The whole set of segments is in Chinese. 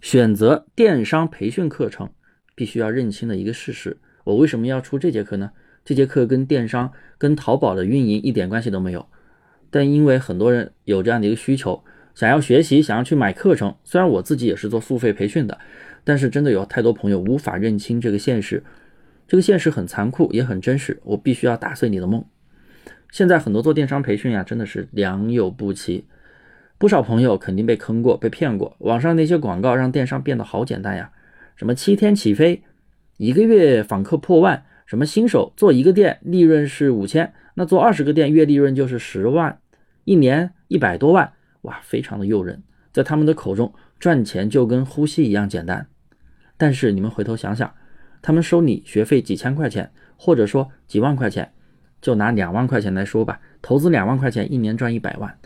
选择电商培训课程，必须要认清的一个事实。我为什么要出这节课呢？这节课跟电商、跟淘宝的运营一点关系都没有。但因为很多人有这样的一个需求，想要学习，想要去买课程。虽然我自己也是做付费培训的，但是真的有太多朋友无法认清这个现实。这个现实很残酷，也很真实。我必须要打碎你的梦。现在很多做电商培训呀，真的是良莠不齐。不少朋友肯定被坑过、被骗过。网上那些广告让电商变得好简单呀，什么七天起飞，一个月访客破万，什么新手做一个店利润是五千，那做二十个店月利润就是十万，一年一百多万，哇，非常的诱人。在他们的口中，赚钱就跟呼吸一样简单。但是你们回头想想，他们收你学费几千块钱，或者说几万块钱，就拿两万块钱来说吧，投资两万块钱，一年赚一百万。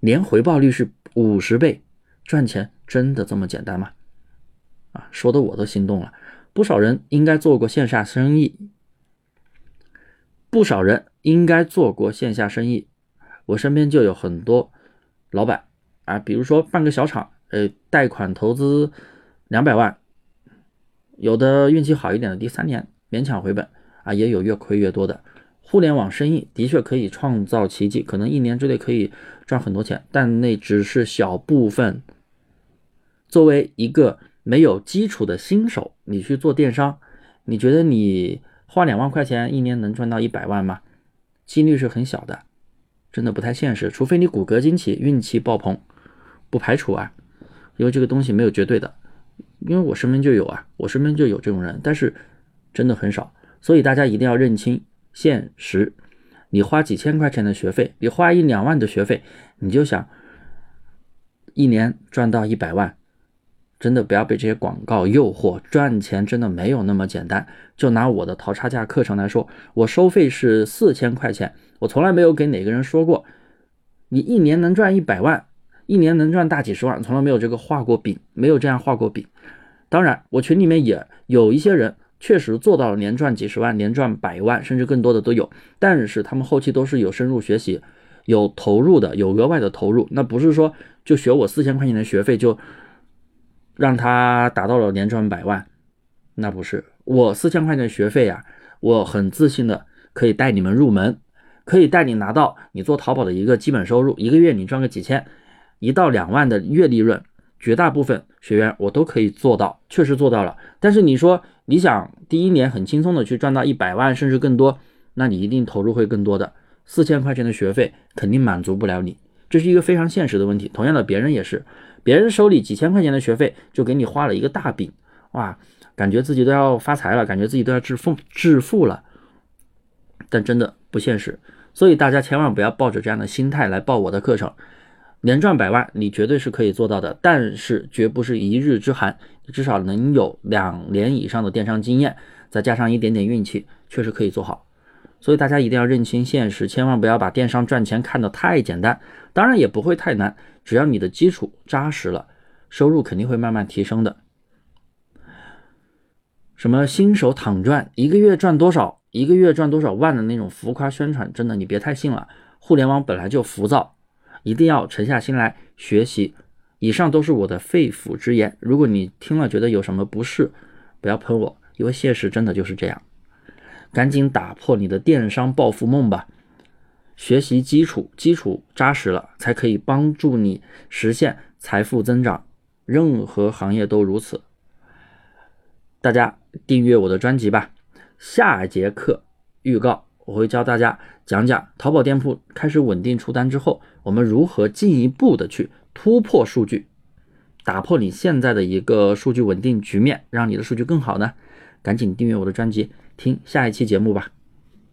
年回报率是五十倍，赚钱真的这么简单吗？啊，说的我都心动了。不少人应该做过线下生意，不少人应该做过线下生意。我身边就有很多老板啊，比如说办个小厂，呃，贷款投资两百万，有的运气好一点的，第三年勉强回本啊，也有越亏越多的。互联网生意的确可以创造奇迹，可能一年之内可以赚很多钱，但那只是小部分。作为一个没有基础的新手，你去做电商，你觉得你花两万块钱一年能赚到一百万吗？几率是很小的，真的不太现实。除非你骨骼惊奇，运气爆棚，不排除啊，因为这个东西没有绝对的。因为我身边就有啊，我身边就有这种人，但是真的很少，所以大家一定要认清。现实，你花几千块钱的学费，你花一两万的学费，你就想一年赚到一百万，真的不要被这些广告诱惑，赚钱真的没有那么简单。就拿我的淘差价课程来说，我收费是四千块钱，我从来没有给哪个人说过，你一年能赚一百万，一年能赚大几十万，从来没有这个画过饼，没有这样画过饼。当然，我群里面也有一些人。确实做到了年赚几十万、年赚百万，甚至更多的都有。但是他们后期都是有深入学习、有投入的、有额外的投入。那不是说就学我四千块钱的学费就让他达到了年赚百万，那不是我四千块钱的学费呀。我很自信的可以带你们入门，可以带你拿到你做淘宝的一个基本收入，一个月你赚个几千，一到两万的月利润。绝大部分学员我都可以做到，确实做到了。但是你说你想第一年很轻松的去赚到一百万甚至更多，那你一定投入会更多的。四千块钱的学费肯定满足不了你，这是一个非常现实的问题。同样的，别人也是，别人手里几千块钱的学费就给你画了一个大饼，哇，感觉自己都要发财了，感觉自己都要致富致富了，但真的不现实。所以大家千万不要抱着这样的心态来报我的课程。年赚百万，你绝对是可以做到的，但是绝不是一日之寒，至少能有两年以上的电商经验，再加上一点点运气，确实可以做好。所以大家一定要认清现实，千万不要把电商赚钱看得太简单，当然也不会太难，只要你的基础扎实了，收入肯定会慢慢提升的。什么新手躺赚，一个月赚多少，一个月赚多少万的那种浮夸宣传，真的你别太信了。互联网本来就浮躁。一定要沉下心来学习。以上都是我的肺腑之言。如果你听了觉得有什么不适，不要喷我，因为现实真的就是这样。赶紧打破你的电商暴富梦吧！学习基础，基础扎实了，才可以帮助你实现财富增长。任何行业都如此。大家订阅我的专辑吧。下节课预告。我会教大家讲讲淘宝店铺开始稳定出单之后，我们如何进一步的去突破数据，打破你现在的一个数据稳定局面，让你的数据更好呢？赶紧订阅我的专辑，听下一期节目吧。